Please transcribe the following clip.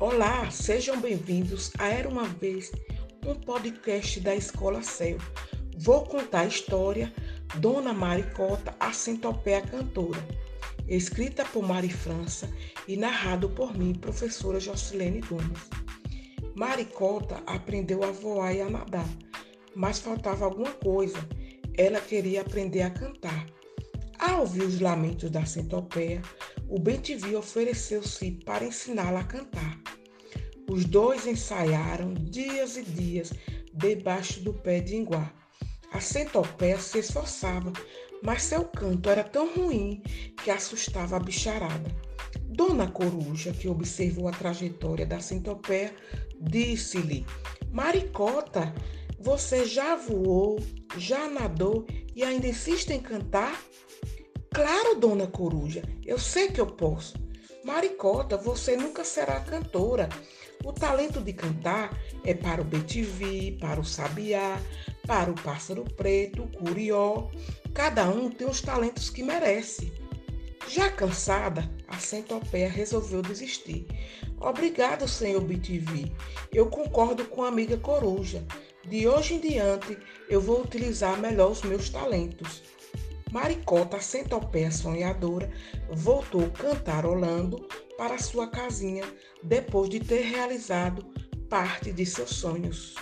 Olá, sejam bem-vindos a Era uma Vez, um podcast da Escola Céu. Vou contar a história Dona Maricota, a centopeia cantora, escrita por Mari França e narrado por mim, professora Jocilene Gomes. Maricota aprendeu a voar e a nadar, mas faltava alguma coisa. Ela queria aprender a cantar. Ao ouvir os lamentos da centopeia, o Bentivi ofereceu-se para ensiná-la a cantar. Os dois ensaiaram dias e dias debaixo do pé de Inguá. A centopeia se esforçava, mas seu canto era tão ruim que assustava a bicharada. Dona Coruja, que observou a trajetória da centopeia, disse-lhe: Maricota, você já voou, já nadou e ainda insiste em cantar? Claro, dona Coruja, eu sei que eu posso. Maricota, você nunca será cantora. O talento de cantar é para o betivi, para o sabiá, para o pássaro preto, o curió. Cada um tem os talentos que merece. Já cansada, a centopeia resolveu desistir. Obrigado, senhor betivi. Eu concordo com a amiga coruja. De hoje em diante, eu vou utilizar melhor os meus talentos. Maricota, a centopeia sonhadora, voltou cantarolando para sua casinha depois de ter realizado parte de seus sonhos.